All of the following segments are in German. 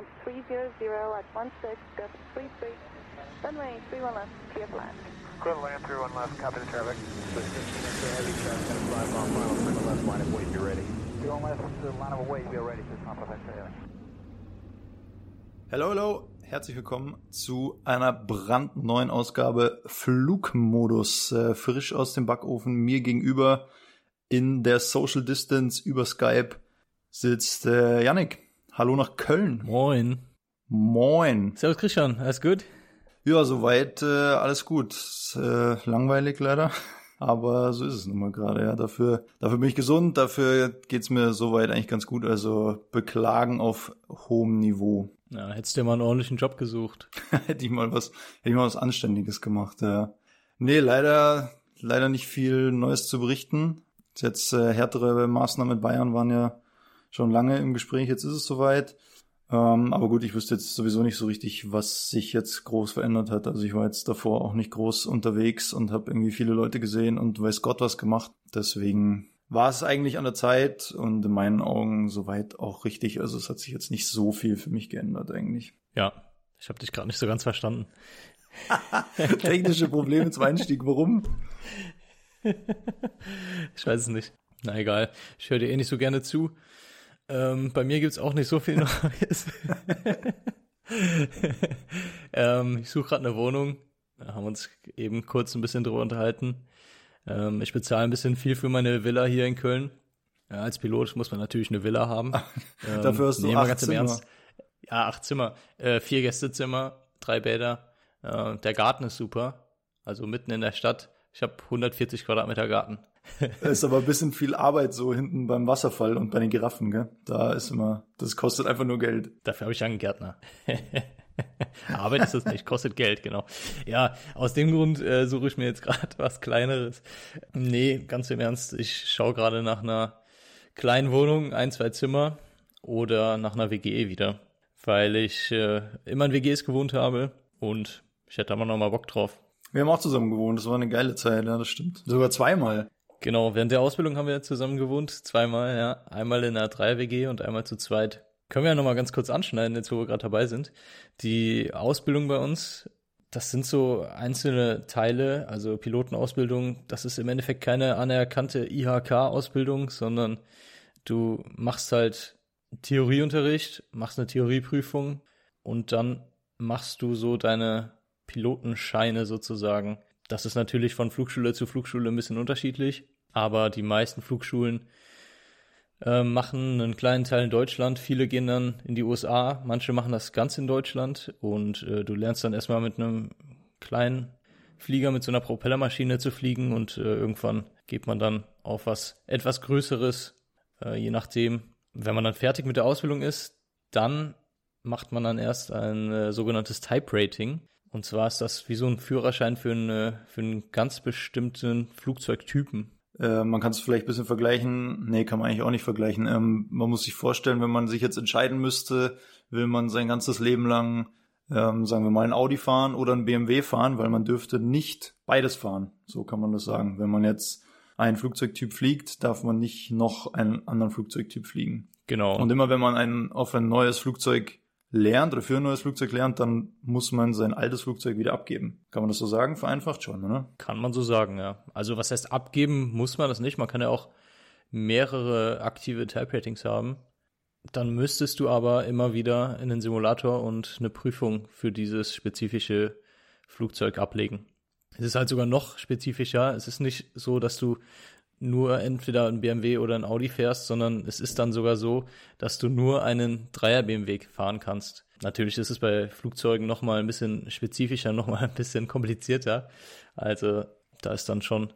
current 300 at 16, gust 33, runway 31 left, clear for land. Clear to land, 31 left, copy the traffic. So 15 into heavy traffic, gonna fly final, clear to left, line of weight, be ready. 31 left, the line of weight, be ready, just not perfect, Hello, hello, herzlich willkommen zu einer brandneuen Ausgabe Flugmodus, äh, frisch aus dem Backofen, mir gegenüber in der Social Distance über Skype sitzt äh, Yannick. Hallo nach Köln. Moin. Moin. Servus Christian, alles gut? Ja, soweit äh, alles gut. Äh, langweilig leider. Aber so ist es nun mal gerade, ja. Dafür, dafür bin ich gesund, dafür geht's mir soweit eigentlich ganz gut. Also beklagen auf hohem Niveau. Ja, hättest du dir mal einen ordentlichen Job gesucht. hätte ich mal was, hätte ich mal was Anständiges gemacht, ja. Nee, leider, leider nicht viel Neues zu berichten. Jetzt äh, härtere Maßnahmen mit Bayern waren ja schon lange im Gespräch, jetzt ist es soweit. Ähm, aber gut, ich wüsste jetzt sowieso nicht so richtig, was sich jetzt groß verändert hat. Also ich war jetzt davor auch nicht groß unterwegs und habe irgendwie viele Leute gesehen und weiß Gott was gemacht. Deswegen war es eigentlich an der Zeit und in meinen Augen soweit auch richtig. Also es hat sich jetzt nicht so viel für mich geändert eigentlich. Ja, ich habe dich gerade nicht so ganz verstanden. Technische Probleme zum Einstieg. Warum? ich weiß es nicht. Na egal, ich höre dir eh nicht so gerne zu. Ähm, bei mir gibt's auch nicht so viel Neues. ähm, ich suche gerade eine Wohnung. Da haben uns eben kurz ein bisschen drüber unterhalten. Ähm, ich bezahle ein bisschen viel für meine Villa hier in Köln. Ja, als Pilot muss man natürlich eine Villa haben. Ähm, Dafür hast du nee, acht Zimmer. Ernst. Ja, acht Zimmer. Äh, vier Gästezimmer, drei Bäder. Äh, der Garten ist super. Also mitten in der Stadt. Ich habe 140 Quadratmeter Garten. ist aber ein bisschen viel Arbeit so hinten beim Wasserfall und bei den Giraffen, gell? Da ist immer, das kostet einfach nur Geld. Dafür habe ich einen Gärtner. Arbeit ist das nicht, kostet Geld, genau. Ja, aus dem Grund äh, suche ich mir jetzt gerade was Kleineres. Nee, ganz im Ernst, ich schaue gerade nach einer kleinen Wohnung, ein, zwei Zimmer oder nach einer WG wieder, weil ich äh, immer in WGs gewohnt habe und ich hätte da mal noch mal Bock drauf. Wir haben auch zusammen gewohnt, das war eine geile Zeit, ja, das stimmt. Sogar zweimal. Genau, während der Ausbildung haben wir zusammen gewohnt, zweimal, ja. Einmal in einer Dreier-WG und einmal zu zweit. Können wir ja nochmal ganz kurz anschneiden, jetzt wo wir gerade dabei sind. Die Ausbildung bei uns, das sind so einzelne Teile, also Pilotenausbildung, das ist im Endeffekt keine anerkannte IHK-Ausbildung, sondern du machst halt Theorieunterricht, machst eine Theorieprüfung und dann machst du so deine Pilotenscheine sozusagen das ist natürlich von Flugschule zu Flugschule ein bisschen unterschiedlich, aber die meisten Flugschulen äh, machen einen kleinen Teil in Deutschland, viele gehen dann in die USA, manche machen das ganz in Deutschland und äh, du lernst dann erstmal mit einem kleinen Flieger mit so einer Propellermaschine zu fliegen und äh, irgendwann geht man dann auf was etwas Größeres, äh, je nachdem. Wenn man dann fertig mit der Ausbildung ist, dann macht man dann erst ein äh, sogenanntes Type Rating. Und zwar ist das wie so ein Führerschein für, eine, für einen ganz bestimmten Flugzeugtypen. Äh, man kann es vielleicht ein bisschen vergleichen. Nee, kann man eigentlich auch nicht vergleichen. Ähm, man muss sich vorstellen, wenn man sich jetzt entscheiden müsste, will man sein ganzes Leben lang, ähm, sagen wir mal, ein Audi fahren oder ein BMW fahren, weil man dürfte nicht beides fahren. So kann man das sagen. Wenn man jetzt einen Flugzeugtyp fliegt, darf man nicht noch einen anderen Flugzeugtyp fliegen. Genau. Und immer wenn man ein, auf ein neues Flugzeug lernt oder für ein neues Flugzeug lernt, dann muss man sein altes Flugzeug wieder abgeben. Kann man das so sagen? Vereinfacht schon, oder? Kann man so sagen, ja. Also was heißt abgeben, muss man das nicht. Man kann ja auch mehrere aktive Type-Ratings haben. Dann müsstest du aber immer wieder in den Simulator und eine Prüfung für dieses spezifische Flugzeug ablegen. Es ist halt sogar noch spezifischer. Es ist nicht so, dass du nur entweder ein BMW oder ein Audi fährst, sondern es ist dann sogar so, dass du nur einen Dreier BMW fahren kannst. Natürlich ist es bei Flugzeugen nochmal ein bisschen spezifischer, nochmal ein bisschen komplizierter. Also da ist dann schon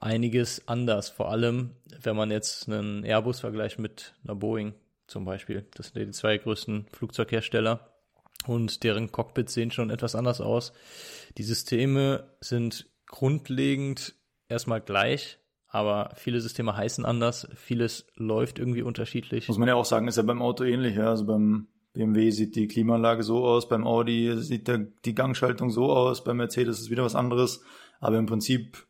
einiges anders. Vor allem, wenn man jetzt einen Airbus vergleicht mit einer Boeing zum Beispiel. Das sind die zwei größten Flugzeughersteller. Und deren Cockpits sehen schon etwas anders aus. Die Systeme sind grundlegend erstmal gleich, aber viele Systeme heißen anders, vieles läuft irgendwie unterschiedlich. Muss man ja auch sagen, ist ja beim Auto ähnlich. Ja? Also beim BMW sieht die Klimaanlage so aus, beim Audi sieht der, die Gangschaltung so aus, beim Mercedes ist wieder was anderes. Aber im Prinzip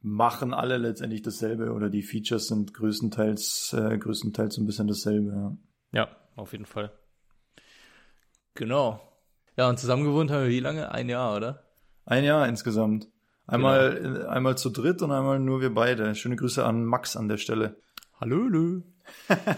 machen alle letztendlich dasselbe oder die Features sind größtenteils, äh, größtenteils ein bisschen dasselbe. Ja. ja, auf jeden Fall. Genau. Ja, und zusammen gewohnt haben wir wie lange? Ein Jahr, oder? Ein Jahr insgesamt. Einmal, genau. einmal zu dritt und einmal nur wir beide. Schöne Grüße an Max an der Stelle. Hallo, hallo.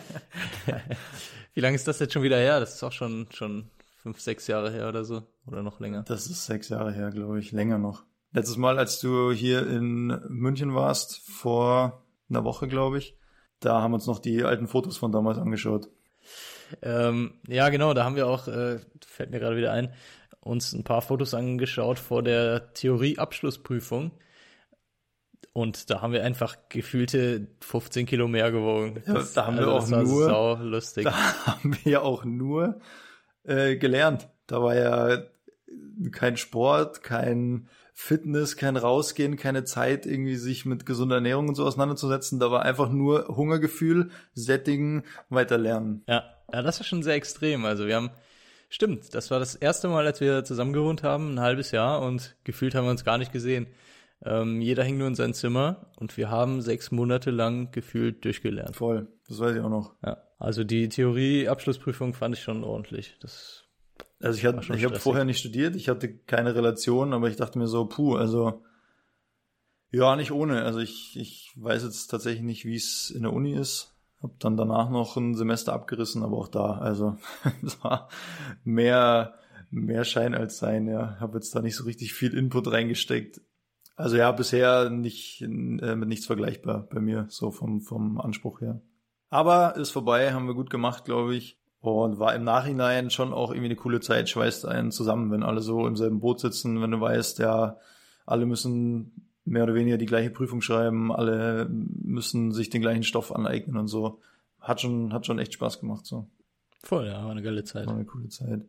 wie lange ist das jetzt schon wieder her? Das ist auch schon, schon fünf, sechs Jahre her oder so. Oder noch länger. Das ist sechs Jahre her, glaube ich. Länger noch. Letztes Mal, als du hier in München warst, vor einer Woche, glaube ich, da haben wir uns noch die alten Fotos von damals angeschaut. Ähm, ja, genau, da haben wir auch, äh, fällt mir gerade wieder ein, uns ein paar Fotos angeschaut vor der Theorie-Abschlussprüfung. Und da haben wir einfach gefühlte 15 Kilo mehr gewogen. Ja, da haben also, wir auch nur, sau lustig. Da haben wir ja auch nur äh, gelernt. Da war ja kein Sport, kein Fitness, kein Rausgehen, keine Zeit, irgendwie sich mit gesunder Ernährung und so auseinanderzusetzen. Da war einfach nur Hungergefühl, Sättigen, weiter lernen. Ja, ja, das war schon sehr extrem. Also wir haben, stimmt, das war das erste Mal, als wir zusammen gewohnt haben, ein halbes Jahr und gefühlt haben wir uns gar nicht gesehen. Ähm, jeder hing nur in sein Zimmer und wir haben sechs Monate lang gefühlt durchgelernt. Voll, das weiß ich auch noch. Ja, also die Theorie-Abschlussprüfung fand ich schon ordentlich. Das also ich hatte, ich habe vorher nicht studiert, ich hatte keine Relation, aber ich dachte mir so, puh, also ja, nicht ohne. Also ich, ich weiß jetzt tatsächlich nicht, wie es in der Uni ist. Hab dann danach noch ein Semester abgerissen, aber auch da, also es war mehr, mehr Schein als Sein, ja. Habe jetzt da nicht so richtig viel Input reingesteckt. Also ja, bisher nicht äh, mit nichts vergleichbar bei mir, so vom, vom Anspruch her. Aber ist vorbei, haben wir gut gemacht, glaube ich. Und war im Nachhinein schon auch irgendwie eine coole Zeit, schweißt einen zusammen, wenn alle so im selben Boot sitzen, wenn du weißt, ja, alle müssen mehr oder weniger die gleiche Prüfung schreiben, alle müssen sich den gleichen Stoff aneignen und so. Hat schon, hat schon echt Spaß gemacht, so. Voll, ja, war eine geile Zeit. War eine coole Zeit.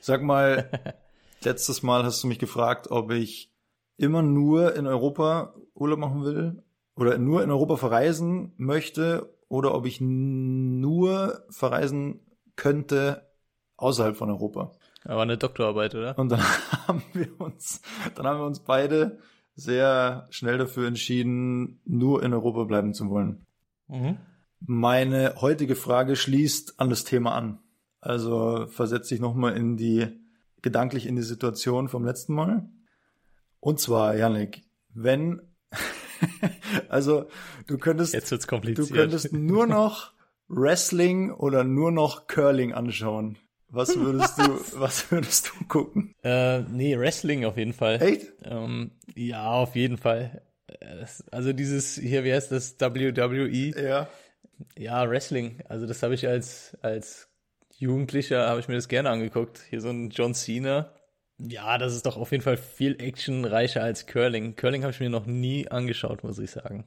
Sag mal, letztes Mal hast du mich gefragt, ob ich immer nur in Europa Urlaub machen will oder nur in Europa verreisen möchte oder ob ich nur verreisen könnte außerhalb von Europa. Aber eine Doktorarbeit, oder? Und dann haben wir uns, dann haben wir uns beide sehr schnell dafür entschieden, nur in Europa bleiben zu wollen. Mhm. Meine heutige Frage schließt an das Thema an. Also versetze ich nochmal in die, gedanklich in die Situation vom letzten Mal. Und zwar, Janik, wenn, also du könntest, Jetzt wird's kompliziert. du könntest nur noch Wrestling oder nur noch Curling anschauen. Was würdest du, was würdest du gucken? Äh, nee, Wrestling auf jeden Fall. Echt? Ähm, ja, auf jeden Fall. Also dieses, hier, wie heißt das, WWE? Ja. Ja, Wrestling. Also das habe ich als, als Jugendlicher, habe ich mir das gerne angeguckt. Hier so ein John Cena. Ja, das ist doch auf jeden Fall viel actionreicher als Curling. Curling habe ich mir noch nie angeschaut, muss ich sagen.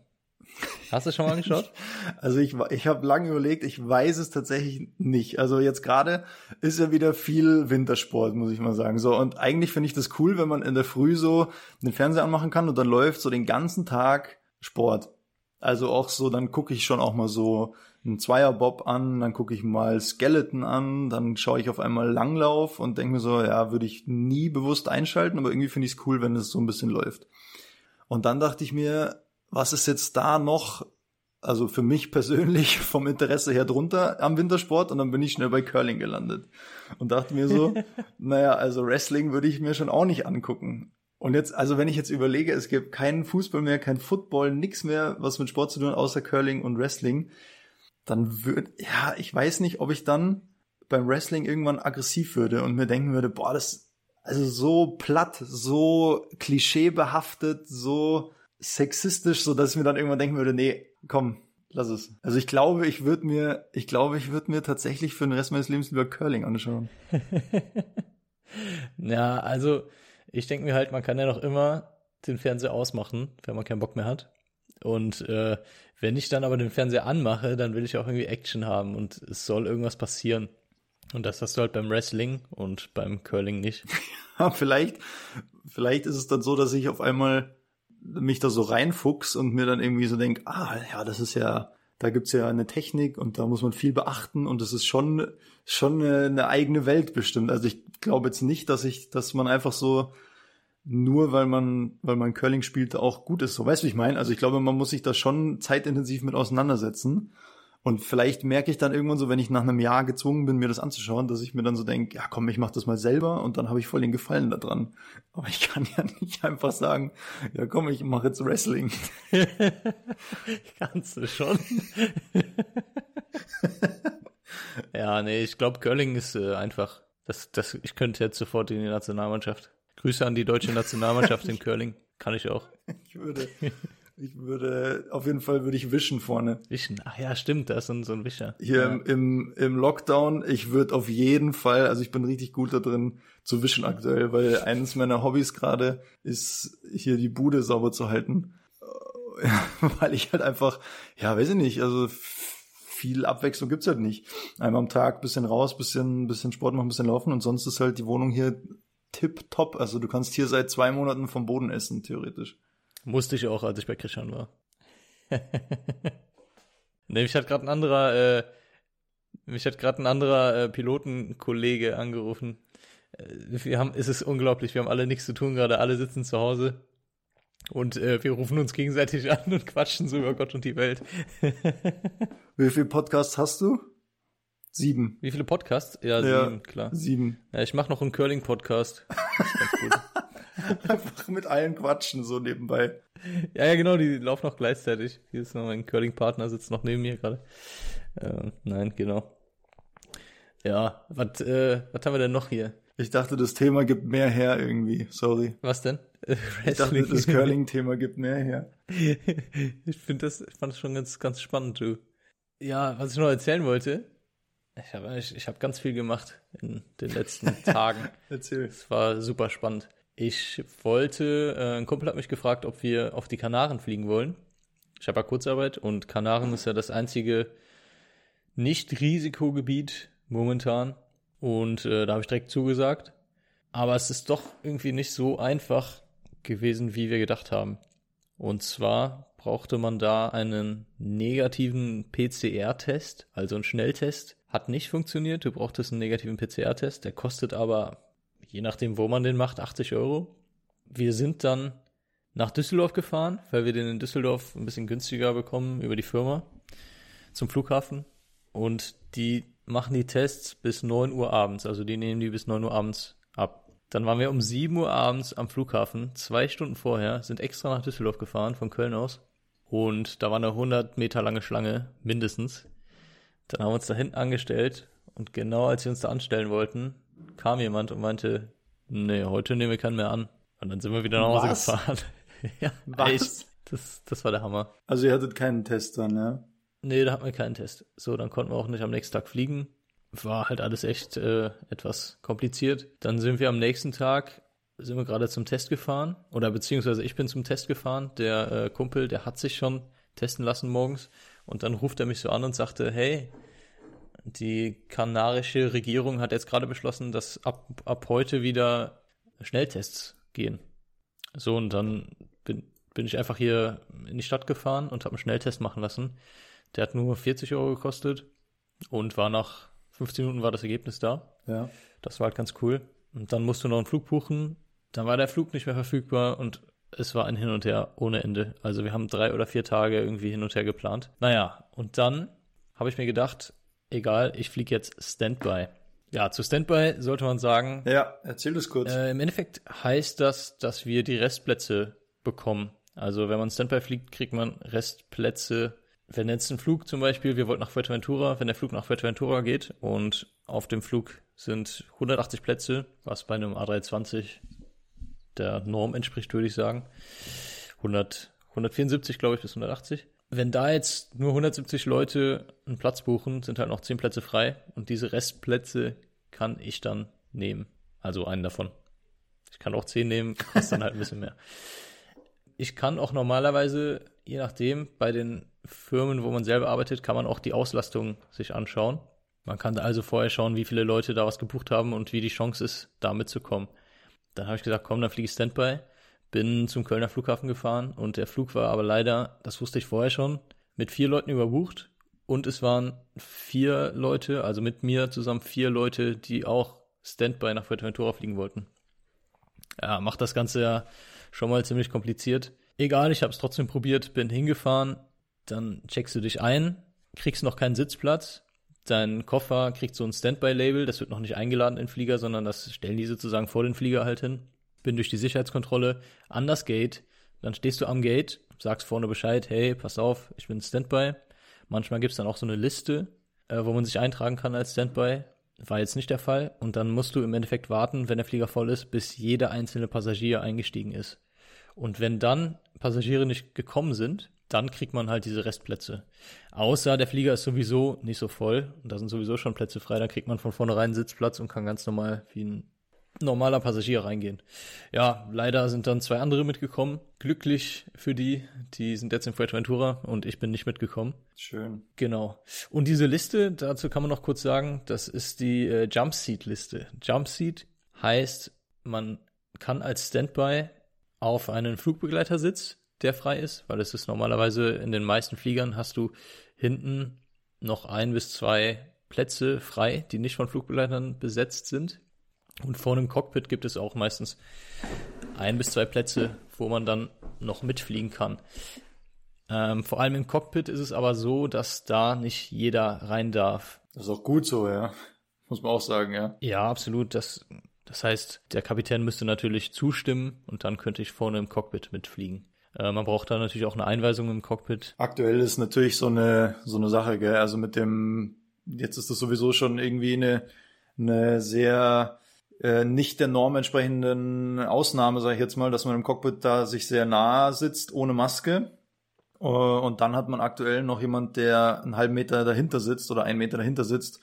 Hast du schon mal angeschaut? Also ich, ich habe lange überlegt, ich weiß es tatsächlich nicht. Also jetzt gerade ist ja wieder viel Wintersport, muss ich mal sagen. So und eigentlich finde ich das cool, wenn man in der Früh so den Fernseher anmachen kann und dann läuft so den ganzen Tag Sport. Also auch so, dann gucke ich schon auch mal so einen Zweierbob an, dann gucke ich mal Skeleton an, dann schaue ich auf einmal Langlauf und denke mir so, ja, würde ich nie bewusst einschalten, aber irgendwie finde ich es cool, wenn es so ein bisschen läuft. Und dann dachte ich mir, was ist jetzt da noch, also für mich persönlich vom Interesse her drunter am Wintersport und dann bin ich schnell bei Curling gelandet und dachte mir so, naja, also Wrestling würde ich mir schon auch nicht angucken. Und jetzt, also wenn ich jetzt überlege, es gibt keinen Fußball mehr, kein Football, nichts mehr, was mit Sport zu tun, außer Curling und Wrestling, dann würde, ja, ich weiß nicht, ob ich dann beim Wrestling irgendwann aggressiv würde und mir denken würde, boah, das, also so platt, so klischeebehaftet, so sexistisch, so dass ich mir dann irgendwann denken würde, nee, komm, lass es. Also ich glaube, ich würde mir, ich glaube, ich würde mir tatsächlich für den Rest meines Lebens lieber Curling anschauen. ja, also ich denke mir halt, man kann ja noch immer den Fernseher ausmachen, wenn man keinen Bock mehr hat. Und äh, wenn ich dann aber den Fernseher anmache, dann will ich auch irgendwie Action haben und es soll irgendwas passieren. Und das hast du halt beim Wrestling und beim Curling nicht. Ja, vielleicht, vielleicht ist es dann so, dass ich auf einmal mich da so reinfuchs und mir dann irgendwie so denk, ah, ja, das ist ja, da gibt's ja eine Technik und da muss man viel beachten und das ist schon, schon eine, eigene Welt bestimmt. Also ich glaube jetzt nicht, dass ich, dass man einfach so nur weil man, weil man Curling spielt, auch gut ist. So weißt du, ich meine? Also ich glaube, man muss sich da schon zeitintensiv mit auseinandersetzen. Und vielleicht merke ich dann irgendwann so, wenn ich nach einem Jahr gezwungen bin, mir das anzuschauen, dass ich mir dann so denke, ja komm, ich mach das mal selber und dann habe ich voll den Gefallen daran. Aber ich kann ja nicht einfach sagen, ja komm, ich mache jetzt Wrestling. Kannst du schon. ja, nee, ich glaube, Curling ist äh, einfach. Das, das, ich könnte jetzt sofort in die Nationalmannschaft. Grüße an die deutsche Nationalmannschaft in Curling. Kann ich auch. Ich würde, ich würde, auf jeden Fall würde ich wischen vorne. Wischen, ach ja, stimmt, da ist so ein, so ein Wischer. Hier ja. im, im, Lockdown, ich würde auf jeden Fall, also ich bin richtig gut da drin zu wischen aktuell, weil eines meiner Hobbys gerade ist, hier die Bude sauber zu halten. Ja, weil ich halt einfach, ja, weiß ich nicht, also viel Abwechslung gibt's halt nicht. Einmal am Tag bisschen raus, bisschen, bisschen Sport machen, bisschen laufen und sonst ist halt die Wohnung hier tip top. Also du kannst hier seit zwei Monaten vom Boden essen, theoretisch. Musste ich auch, als ich bei Christian war. ne, mich hat gerade ein anderer, äh, mich hat gerade ein anderer äh, Pilotenkollege angerufen. Äh, wir haben, es ist unglaublich, wir haben alle nichts zu tun gerade, alle sitzen zu Hause. Und äh, wir rufen uns gegenseitig an und quatschen so über Gott und die Welt. Wie viele Podcasts hast du? Sieben. Wie viele Podcasts? Ja, Ja. sieben, klar. Sieben. Ja, ich mache noch einen Curling-Podcast. Ganz gut. Einfach mit allen quatschen, so nebenbei. Ja, ja, genau, die laufen noch gleichzeitig. Hier ist noch mein Curling-Partner, sitzt noch neben mir gerade. Äh, nein, genau. Ja, was äh, was haben wir denn noch hier? Ich dachte, das Thema gibt mehr her irgendwie. Sorry. Was denn? Ich dachte, das Curling-Thema gibt mehr her. ich finde das, ich fand das schon ganz, ganz spannend, du. Ja, was ich noch erzählen wollte, ich habe ich, ich hab ganz viel gemacht in den letzten Tagen. Erzähl. Es war super spannend. Ich wollte, äh, ein Kumpel hat mich gefragt, ob wir auf die Kanaren fliegen wollen. Ich habe ja Kurzarbeit und Kanaren ist ja das einzige Nicht-Risikogebiet momentan. Und äh, da habe ich direkt zugesagt. Aber es ist doch irgendwie nicht so einfach gewesen, wie wir gedacht haben. Und zwar brauchte man da einen negativen PCR-Test, also einen Schnelltest. Hat nicht funktioniert. Du brauchtest einen negativen PCR-Test. Der kostet aber, je nachdem, wo man den macht, 80 Euro. Wir sind dann nach Düsseldorf gefahren, weil wir den in Düsseldorf ein bisschen günstiger bekommen über die Firma zum Flughafen. Und die machen die Tests bis 9 Uhr abends. Also die nehmen die bis 9 Uhr abends ab. Dann waren wir um 7 Uhr abends am Flughafen, zwei Stunden vorher, sind extra nach Düsseldorf gefahren, von Köln aus. Und da war eine 100 Meter lange Schlange, mindestens. Dann haben wir uns da hinten angestellt und genau als wir uns da anstellen wollten, kam jemand und meinte, nee, heute nehmen wir keinen mehr an. Und dann sind wir wieder nach Hause Was? gefahren. ja, Was? echt. Das, das war der Hammer. Also ihr hattet keinen Test dann, ja? Nee, da hatten wir keinen Test. So, dann konnten wir auch nicht am nächsten Tag fliegen. War halt alles echt äh, etwas kompliziert. Dann sind wir am nächsten Tag, sind wir gerade zum Test gefahren. Oder beziehungsweise ich bin zum Test gefahren. Der äh, Kumpel, der hat sich schon testen lassen morgens. Und dann ruft er mich so an und sagte, hey, die kanarische Regierung hat jetzt gerade beschlossen, dass ab, ab heute wieder Schnelltests gehen. So, und dann bin, bin ich einfach hier in die Stadt gefahren und habe einen Schnelltest machen lassen. Der hat nur 40 Euro gekostet und war nach 15 Minuten war das Ergebnis da. Ja. Das war halt ganz cool. Und dann musst du noch einen Flug buchen. Dann war der Flug nicht mehr verfügbar und es war ein Hin und Her ohne Ende. Also wir haben drei oder vier Tage irgendwie hin und her geplant. Naja, und dann habe ich mir gedacht, egal, ich fliege jetzt Standby. Ja, zu Standby sollte man sagen, Ja, erzähl das kurz. äh, Im Endeffekt heißt das, dass wir die Restplätze bekommen. Also wenn man Standby fliegt, kriegt man Restplätze. Wenn jetzt ein Flug zum Beispiel, wir wollten nach Fuerteventura, wenn der Flug nach Fuerteventura geht und auf dem Flug sind 180 Plätze, was bei einem A320 der Norm entspricht, würde ich sagen. 100, 174, glaube ich, bis 180. Wenn da jetzt nur 170 Leute einen Platz buchen, sind halt noch 10 Plätze frei und diese Restplätze kann ich dann nehmen. Also einen davon. Ich kann auch 10 nehmen, kostet dann halt ein bisschen mehr. Ich kann auch normalerweise, je nachdem, bei den Firmen, wo man selber arbeitet, kann man auch die Auslastung sich anschauen. Man kann also vorher schauen, wie viele Leute da was gebucht haben und wie die Chance ist, da mitzukommen. Dann habe ich gesagt, komm, dann fliege ich Standby. Bin zum Kölner Flughafen gefahren und der Flug war aber leider, das wusste ich vorher schon, mit vier Leuten überbucht. Und es waren vier Leute, also mit mir zusammen vier Leute, die auch Standby nach Fuerteventura fliegen wollten. Ja, macht das Ganze ja schon mal ziemlich kompliziert. Egal, ich habe es trotzdem probiert, bin hingefahren, dann checkst du dich ein, kriegst noch keinen Sitzplatz. Dein Koffer kriegt so ein Standby-Label, das wird noch nicht eingeladen in den Flieger, sondern das stellen die sozusagen vor den Flieger halt hin. Bin durch die Sicherheitskontrolle an das Gate, dann stehst du am Gate, sagst vorne Bescheid, hey, pass auf, ich bin Standby. Manchmal gibt's dann auch so eine Liste, äh, wo man sich eintragen kann als Standby. War jetzt nicht der Fall. Und dann musst du im Endeffekt warten, wenn der Flieger voll ist, bis jeder einzelne Passagier eingestiegen ist. Und wenn dann Passagiere nicht gekommen sind, dann kriegt man halt diese Restplätze. Außer der Flieger ist sowieso nicht so voll und da sind sowieso schon Plätze frei, dann kriegt man von vornherein Sitzplatz und kann ganz normal wie ein normaler Passagier reingehen. Ja, leider sind dann zwei andere mitgekommen. Glücklich für die, die sind jetzt in Fuerteventura und ich bin nicht mitgekommen. Schön. Genau. Und diese Liste, dazu kann man noch kurz sagen, das ist die äh, Jumpseat-Liste. Jumpseat heißt, man kann als Standby auf einen Flugbegleitersitz, der frei ist, weil es ist normalerweise in den meisten Fliegern hast du hinten noch ein bis zwei Plätze frei, die nicht von Flugbegleitern besetzt sind. Und vor einem Cockpit gibt es auch meistens ein bis zwei Plätze, wo man dann noch mitfliegen kann. Ähm, vor allem im Cockpit ist es aber so, dass da nicht jeder rein darf. Das ist auch gut so, ja. Muss man auch sagen, ja. Ja, absolut. Das, das heißt, der Kapitän müsste natürlich zustimmen und dann könnte ich vorne im Cockpit mitfliegen. Äh, man braucht da natürlich auch eine Einweisung im Cockpit. Aktuell ist natürlich so eine, so eine Sache, gell. Also mit dem, jetzt ist das sowieso schon irgendwie eine, eine sehr, äh, nicht der Norm entsprechenden Ausnahme, sage ich jetzt mal, dass man im Cockpit da sich sehr nah sitzt, ohne Maske. Äh, und dann hat man aktuell noch jemand, der einen halben Meter dahinter sitzt oder einen Meter dahinter sitzt.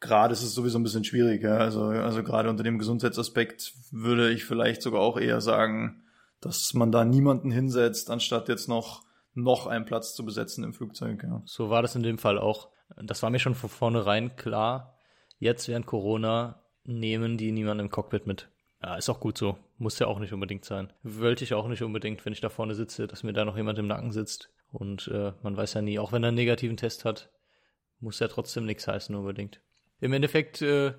Gerade ist es sowieso ein bisschen schwierig. Ja? Also, also gerade unter dem Gesundheitsaspekt würde ich vielleicht sogar auch eher sagen, dass man da niemanden hinsetzt, anstatt jetzt noch noch einen Platz zu besetzen im Flugzeug. Ja. So war das in dem Fall auch. Das war mir schon von vornherein klar. Jetzt während Corona nehmen die niemanden im Cockpit mit. Ja, ist auch gut so. Muss ja auch nicht unbedingt sein. Wollte ich auch nicht unbedingt, wenn ich da vorne sitze, dass mir da noch jemand im Nacken sitzt. Und äh, man weiß ja nie, auch wenn er einen negativen Test hat, muss ja trotzdem nichts heißen unbedingt. Im Endeffekt äh,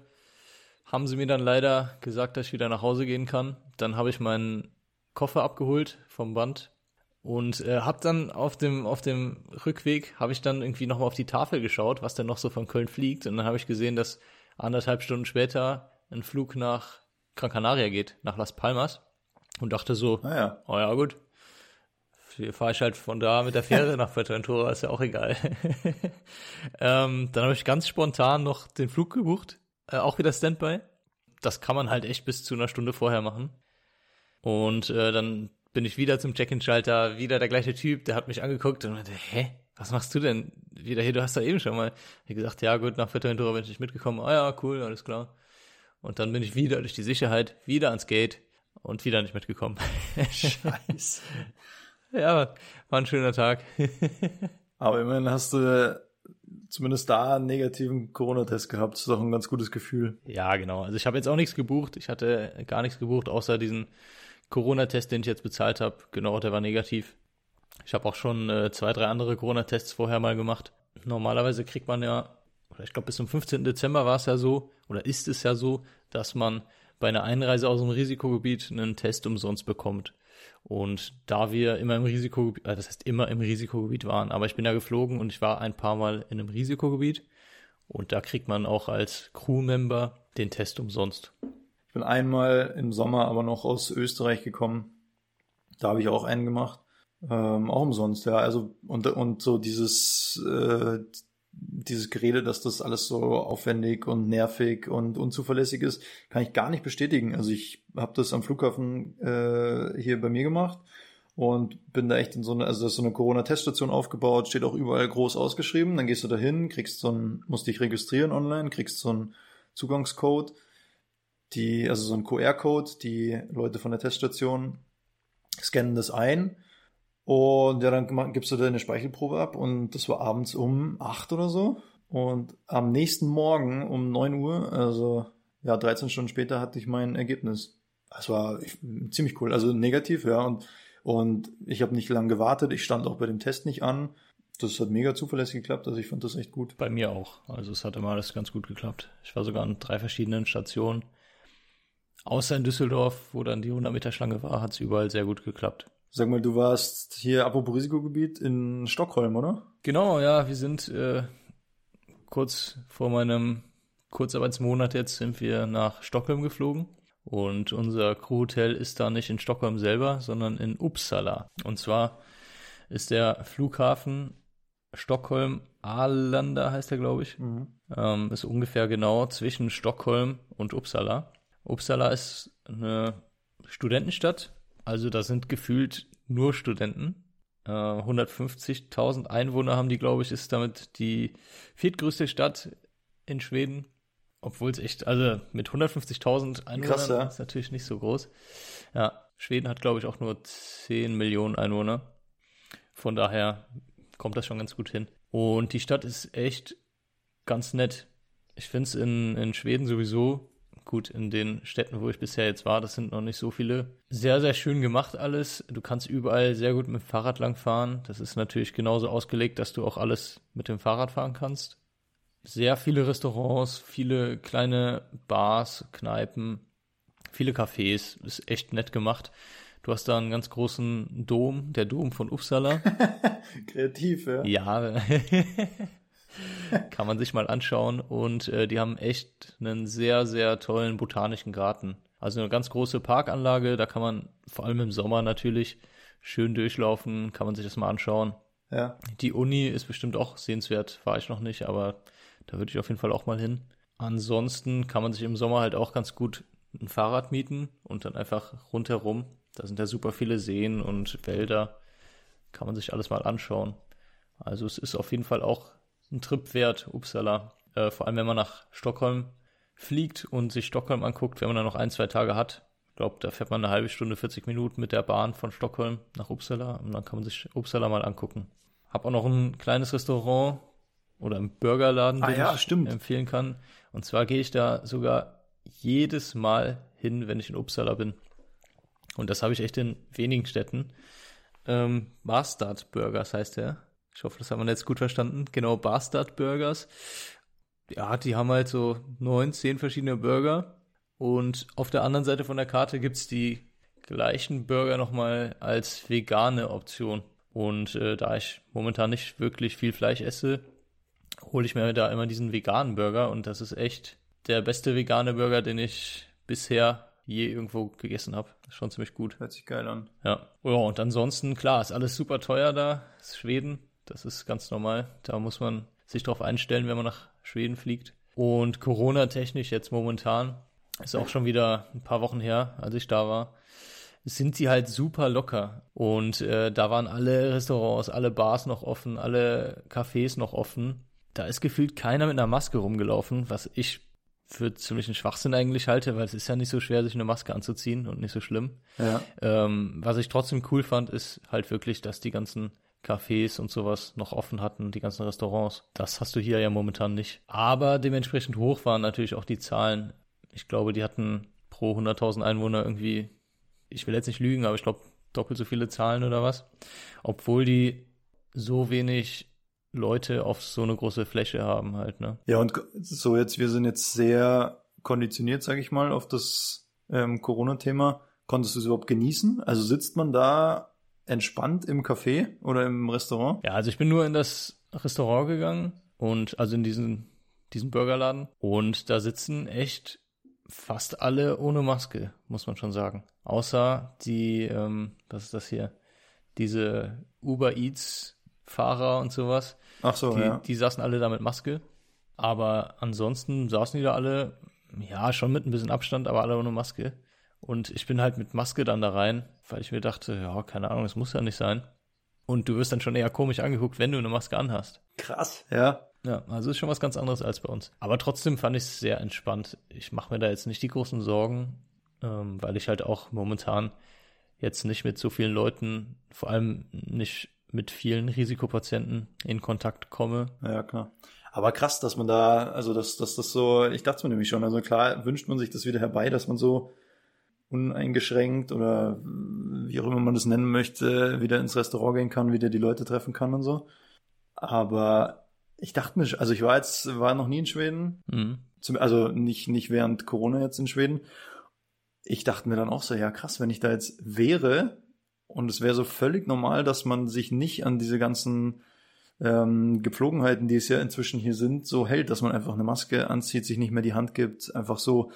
haben sie mir dann leider gesagt, dass ich wieder nach Hause gehen kann. Dann habe ich meinen Koffer abgeholt vom Band und äh, habe dann auf dem auf dem Rückweg habe ich dann irgendwie nochmal auf die Tafel geschaut, was denn noch so von Köln fliegt und dann habe ich gesehen, dass anderthalb Stunden später ein Flug nach Gran Canaria geht, nach Las Palmas. Und dachte so, Ah ja. oh ja, gut. Fahre ich halt von da mit der Fähre nach Fuerteventura, ist ja auch egal. ähm, dann habe ich ganz spontan noch den Flug gebucht, äh, auch wieder Standby. Das kann man halt echt bis zu einer Stunde vorher machen. Und äh, dann bin ich wieder zum Check-in-Schalter, wieder der gleiche Typ, der hat mich angeguckt und meinte, hä, was machst du denn wieder hier? Du hast da eben schon mal. Gesagt, ja gut, nach Fuerteventura bin ich nicht mitgekommen. Ah ja, cool, alles klar. Und dann bin ich wieder durch die Sicherheit, wieder ans Gate und wieder nicht mitgekommen. Scheiße. ja, war ein schöner Tag. Aber immerhin hast du zumindest da einen negativen Corona-Test gehabt. Das ist doch ein ganz gutes Gefühl. ja, genau. Also ich habe jetzt auch nichts gebucht. Ich hatte gar nichts gebucht, außer diesen Corona-Test, den ich jetzt bezahlt habe. Genau, der war negativ. Ich habe auch schon äh, zwei, drei andere Corona-Tests vorher mal gemacht. Normalerweise kriegt man ja, oder ich glaube bis zum 15. Dezember war es ja so, oder ist es ja so, dass man bei einer Einreise aus dem Risikogebiet einen Test umsonst bekommt. Und da wir immer im Risikogebiet, äh, das heißt immer im Risikogebiet waren, aber ich bin ja geflogen und ich war ein paar Mal in einem Risikogebiet und da kriegt man auch als Crewmember den Test umsonst. Ich bin einmal im Sommer aber noch aus Österreich gekommen. Da habe ich auch einen gemacht. Ähm, auch umsonst, ja. Also und, und so dieses, äh, dieses Gerede, dass das alles so aufwendig und nervig und unzuverlässig ist, kann ich gar nicht bestätigen. Also ich habe das am Flughafen äh, hier bei mir gemacht und bin da echt in so eine, also da ist so eine Corona-Teststation aufgebaut, steht auch überall groß ausgeschrieben. Dann gehst du da hin, kriegst so ein, musst dich registrieren online, kriegst so einen Zugangscode, die, also so ein QR-Code, die Leute von der Teststation scannen das ein und ja, dann gibst du deine Speichelprobe ab und das war abends um acht oder so. Und am nächsten Morgen um neun Uhr, also ja, 13 Stunden später hatte ich mein Ergebnis. Das war ich, ziemlich cool, also negativ, ja. Und, und ich habe nicht lange gewartet, ich stand auch bei dem Test nicht an. Das hat mega zuverlässig geklappt, also ich fand das echt gut. Bei mir auch. Also es hat immer alles ganz gut geklappt. Ich war sogar an drei verschiedenen Stationen. Außer in Düsseldorf, wo dann die 100 Meter Schlange war, hat es überall sehr gut geklappt. Sag mal, du warst hier, apropos Risikogebiet, in Stockholm, oder? Genau, ja, wir sind äh, kurz vor meinem Kurzarbeitsmonat jetzt sind wir nach Stockholm geflogen. Und unser Crewhotel ist da nicht in Stockholm selber, sondern in Uppsala. Und zwar ist der Flughafen Stockholm Arlanda heißt er, glaube ich. Mhm. Ähm, ist ungefähr genau zwischen Stockholm und Uppsala. Uppsala ist eine Studentenstadt, also da sind gefühlt nur Studenten. Äh, 150.000 Einwohner haben die, glaube ich, ist damit die viertgrößte Stadt in Schweden. Obwohl es echt, also mit 150.000 Einwohnern Krass, ja. ist natürlich nicht so groß. Ja, Schweden hat, glaube ich, auch nur 10 Millionen Einwohner. Von daher kommt das schon ganz gut hin. Und die Stadt ist echt ganz nett. Ich finde es in, in Schweden sowieso gut in den Städten, wo ich bisher jetzt war. Das sind noch nicht so viele. Sehr, sehr schön gemacht alles. Du kannst überall sehr gut mit dem Fahrrad langfahren. Das ist natürlich genauso ausgelegt, dass du auch alles mit dem Fahrrad fahren kannst. Sehr viele Restaurants, viele kleine Bars, Kneipen, viele Cafés. Ist echt nett gemacht. Du hast da einen ganz großen Dom, der Dom von Uppsala. Kreativ, ja. Ja, kann man sich mal anschauen. Und äh, die haben echt einen sehr, sehr tollen botanischen Garten. Also eine ganz große Parkanlage, da kann man vor allem im Sommer natürlich schön durchlaufen, kann man sich das mal anschauen. Ja. Die Uni ist bestimmt auch sehenswert, war ich noch nicht, aber da würde ich auf jeden Fall auch mal hin. Ansonsten kann man sich im Sommer halt auch ganz gut ein Fahrrad mieten und dann einfach rundherum. Da sind ja super viele Seen und Wälder. Kann man sich alles mal anschauen. Also es ist auf jeden Fall auch ein Trip wert, Uppsala. Äh, vor allem, wenn man nach Stockholm fliegt und sich Stockholm anguckt, wenn man da noch ein, zwei Tage hat. Ich glaube, da fährt man eine halbe Stunde, 40 Minuten mit der Bahn von Stockholm nach Uppsala und dann kann man sich Uppsala mal angucken. Hab auch noch ein kleines Restaurant oder einen Burgerladen, Ah den ja, ich stimmt. empfehlen kann. Und zwar gehe ich da sogar jedes Mal hin, wenn ich in Uppsala bin. Und das habe ich echt in wenigen Städten. Ähm, Bastard Burgers heißt der. Ich hoffe, das haben wir jetzt gut verstanden. Genau, Bastard Burgers. Ja, die haben halt so neun, zehn verschiedene Burger. Und auf der anderen Seite von der Karte gibt's die gleichen Burger nochmal als vegane Option. Und äh, da ich momentan nicht wirklich viel Fleisch esse, hole ich mir da immer diesen veganen Burger. Und das ist echt der beste vegane Burger, den ich bisher je irgendwo gegessen habe. Schon ziemlich gut. Hört sich geil an. Ja. Ja, und ansonsten, klar, ist alles super teuer da. Ist Schweden. Das ist ganz normal. Da muss man sich drauf einstellen, wenn man nach Schweden fliegt. Und Corona-technisch jetzt momentan, ist auch schon wieder ein paar Wochen her, als ich da war, sind die halt super locker. Und äh, da waren alle Restaurants, alle Bars noch offen, alle Cafés noch offen. Da ist gefühlt keiner mit einer Maske rumgelaufen, was ich für ziemlichen Schwachsinn eigentlich halte, weil es ist ja nicht so schwer, sich eine Maske anzuziehen und nicht so schlimm. Ja. Ähm, was ich trotzdem cool fand, ist halt wirklich, dass die ganzen Cafés und sowas noch offen hatten, die ganzen Restaurants. Das hast du hier ja momentan nicht. Aber dementsprechend hoch waren natürlich auch die Zahlen. Ich glaube, die hatten pro 100.000 Einwohner irgendwie, ich will jetzt nicht lügen, aber ich glaube doppelt so viele Zahlen oder was. Obwohl die so wenig Leute auf so eine große Fläche haben halt, ne? Ja, und so jetzt, wir sind jetzt sehr konditioniert, sage ich mal, auf das ähm, Corona-Thema. Konntest du es überhaupt genießen? Also sitzt man da entspannt im Café oder im Restaurant? Ja, also ich bin nur in das Restaurant gegangen und also in diesen, diesen Burgerladen und da sitzen echt fast alle ohne Maske, muss man schon sagen. Außer die, ähm, was ist das hier? Diese Uber Eats Fahrer und sowas. Ach so, Die, ja. die saßen alle da mit Maske. Aber ansonsten saßen die da alle, ja, schon mit ein bisschen Abstand, aber alle ohne Maske. Und ich bin halt mit Maske dann da rein, weil ich mir dachte, ja, keine Ahnung, das muss ja nicht sein. Und du wirst dann schon eher komisch angeguckt, wenn du eine Maske anhast. Krass. Ja. Ja, also ist schon was ganz anderes als bei uns. Aber trotzdem fand ich es sehr entspannt. Ich mache mir da jetzt nicht die großen Sorgen, ähm, weil ich halt auch momentan jetzt nicht mit so vielen Leuten, vor allem nicht mit vielen Risikopatienten in Kontakt komme. Ja, klar. Aber krass, dass man da, also dass, dass das so, ich dachte mir nämlich schon, also klar wünscht man sich das wieder herbei, dass man so uneingeschränkt oder wie auch immer man das nennen möchte, wieder ins Restaurant gehen kann, wieder die Leute treffen kann und so. Aber ich dachte mir, also ich war jetzt, war noch nie in Schweden, Mhm. also nicht, nicht während Corona jetzt in Schweden. Ich dachte mir dann auch so, ja krass, wenn ich da jetzt wäre Und es wäre so völlig normal, dass man sich nicht an diese ganzen ähm, Gepflogenheiten, die es ja inzwischen hier sind, so hält, dass man einfach eine Maske anzieht, sich nicht mehr die Hand gibt, einfach so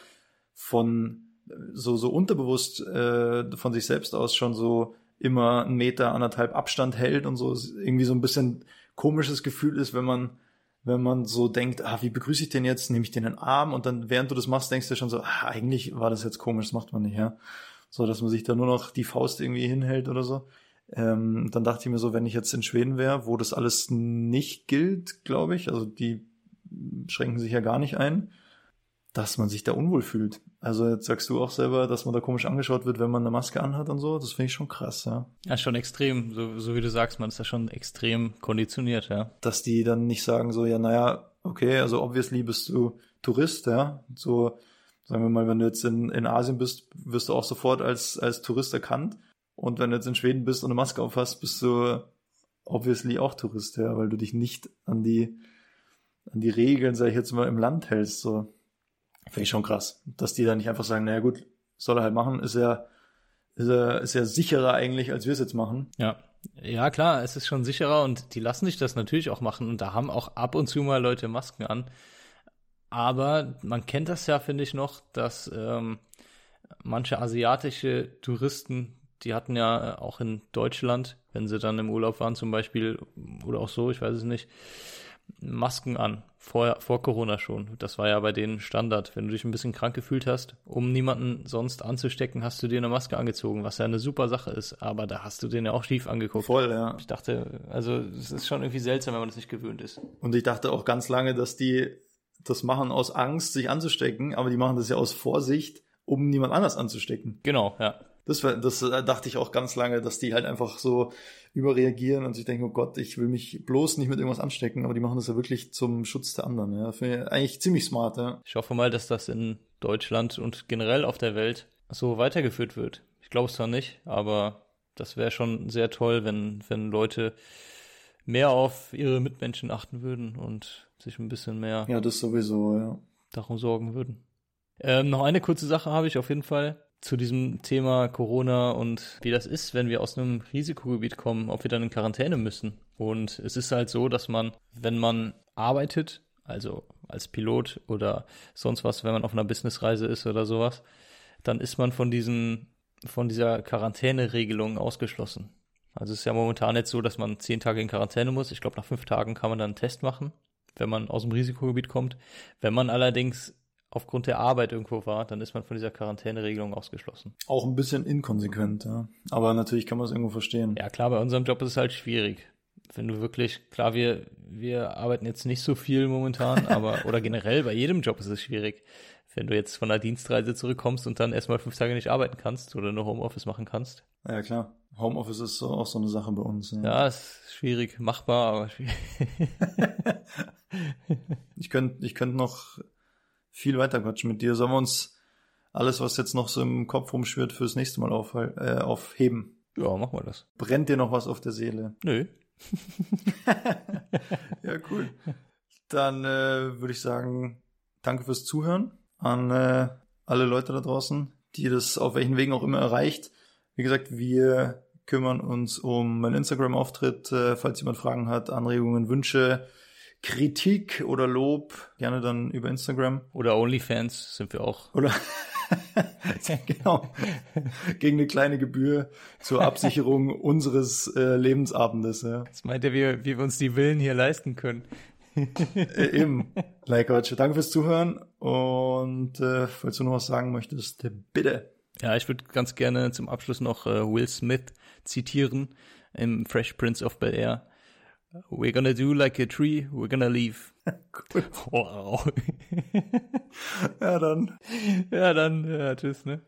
von so so unterbewusst äh, von sich selbst aus schon so immer einen Meter anderthalb Abstand hält und so irgendwie so ein bisschen komisches Gefühl ist, wenn man wenn man so denkt, ah, wie begrüße ich den jetzt? Nehme ich den in den Arm und dann während du das machst, denkst du schon so, ah, eigentlich war das jetzt komisch, das macht man nicht, ja. So, dass man sich da nur noch die Faust irgendwie hinhält oder so. Ähm, dann dachte ich mir so, wenn ich jetzt in Schweden wäre, wo das alles nicht gilt, glaube ich, also die schränken sich ja gar nicht ein, dass man sich da unwohl fühlt. Also jetzt sagst du auch selber, dass man da komisch angeschaut wird, wenn man eine Maske anhat und so. Das finde ich schon krass, ja. Ja, schon extrem. So, so wie du sagst, man ist da schon extrem konditioniert, ja. Dass die dann nicht sagen so, ja, naja, okay, also obviously bist du Tourist, ja. So, sagen wir mal, wenn du jetzt in, in Asien bist, wirst du auch sofort als, als Tourist erkannt. Und wenn du jetzt in Schweden bist und eine Maske aufhast, bist du obviously auch Tourist, ja, weil du dich nicht an die, an die Regeln, sag ich jetzt mal, im Land hältst. So. Finde ich schon krass. Dass die dann nicht einfach sagen, naja gut, soll er halt machen, ist ja, ist ja, ist ja sicherer eigentlich, als wir es jetzt machen. Ja. Ja, klar, es ist schon sicherer und die lassen sich das natürlich auch machen und da haben auch ab und zu mal Leute Masken an. Aber man kennt das ja, finde ich noch, dass ähm, manche asiatische Touristen die hatten ja äh, auch in Deutschland, wenn sie dann im Urlaub waren zum Beispiel, oder auch so, ich weiß es nicht, Masken an. Vor, vor Corona schon. Das war ja bei denen Standard. Wenn du dich ein bisschen krank gefühlt hast, um niemanden sonst anzustecken, hast du dir eine Maske angezogen, was ja eine super Sache ist. Aber da hast du den ja auch schief angeguckt. Voll, ja. Ich dachte, also es ist schon irgendwie seltsam, wenn man das nicht gewöhnt ist. Und ich dachte auch ganz lange, dass die das machen aus Angst, sich anzustecken, aber die machen das ja aus Vorsicht, um niemand anders anzustecken. Genau, ja. Das, das äh, dachte ich auch ganz lange, dass die halt einfach so überreagieren und sich denken, oh Gott, ich will mich bloß nicht mit irgendwas anstecken, aber die machen das ja wirklich zum Schutz der anderen. Ja. Finde ich eigentlich ziemlich smart, ja. Ich hoffe mal, dass das in Deutschland und generell auf der Welt so weitergeführt wird. Ich glaube es zwar nicht, aber das wäre schon sehr toll, wenn, wenn Leute mehr auf ihre Mitmenschen achten würden und sich ein bisschen mehr ja, das sowieso, ja. darum sorgen würden. Ähm, noch eine kurze Sache habe ich auf jeden Fall zu diesem Thema Corona und wie das ist, wenn wir aus einem Risikogebiet kommen, ob wir dann in Quarantäne müssen. Und es ist halt so, dass man, wenn man arbeitet, also als Pilot oder sonst was, wenn man auf einer Businessreise ist oder sowas, dann ist man von diesen, von dieser Quarantäneregelung ausgeschlossen. Also es ist ja momentan jetzt so, dass man zehn Tage in Quarantäne muss. Ich glaube, nach fünf Tagen kann man dann einen Test machen, wenn man aus dem Risikogebiet kommt. Wenn man allerdings aufgrund der Arbeit irgendwo war, dann ist man von dieser Quarantäneregelung ausgeschlossen. Auch ein bisschen inkonsequent, ja. Aber natürlich kann man es irgendwo verstehen. Ja, klar, bei unserem Job ist es halt schwierig. Wenn du wirklich, klar, wir, wir arbeiten jetzt nicht so viel momentan, aber, oder generell bei jedem Job ist es schwierig. Wenn du jetzt von der Dienstreise zurückkommst und dann erstmal fünf Tage nicht arbeiten kannst oder nur Homeoffice machen kannst. Ja, klar. Homeoffice ist auch so eine Sache bei uns. Ja, ja ist schwierig, machbar, aber schwierig. ich könnte ich könnt noch viel weiter quatschen mit dir. Sollen wir uns alles, was jetzt noch so im Kopf rumschwirrt, fürs nächste Mal auf, äh, aufheben? Ja, machen wir das. Brennt dir noch was auf der Seele? Nö. ja, cool. Dann äh, würde ich sagen, danke fürs Zuhören an äh, alle Leute da draußen, die das auf welchen Wegen auch immer erreicht. Wie gesagt, wir kümmern uns um meinen Instagram-Auftritt. Äh, falls jemand Fragen hat, Anregungen, Wünsche, Kritik oder Lob, gerne dann über Instagram. Oder OnlyFans sind wir auch. Oder genau. Gegen eine kleine Gebühr zur Absicherung unseres äh, Lebensabendes. Ja. Das meint er, wie, wie wir uns die Willen hier leisten können. äh, eben. Like Coach, danke fürs Zuhören und äh, falls du noch was sagen möchtest, bitte. Ja, ich würde ganz gerne zum Abschluss noch äh, Will Smith zitieren im Fresh Prince of Bel Air. We're gonna do like a tree, we're gonna leave. wow. ja, dann. Ja, dann, ja, tschüss, ne?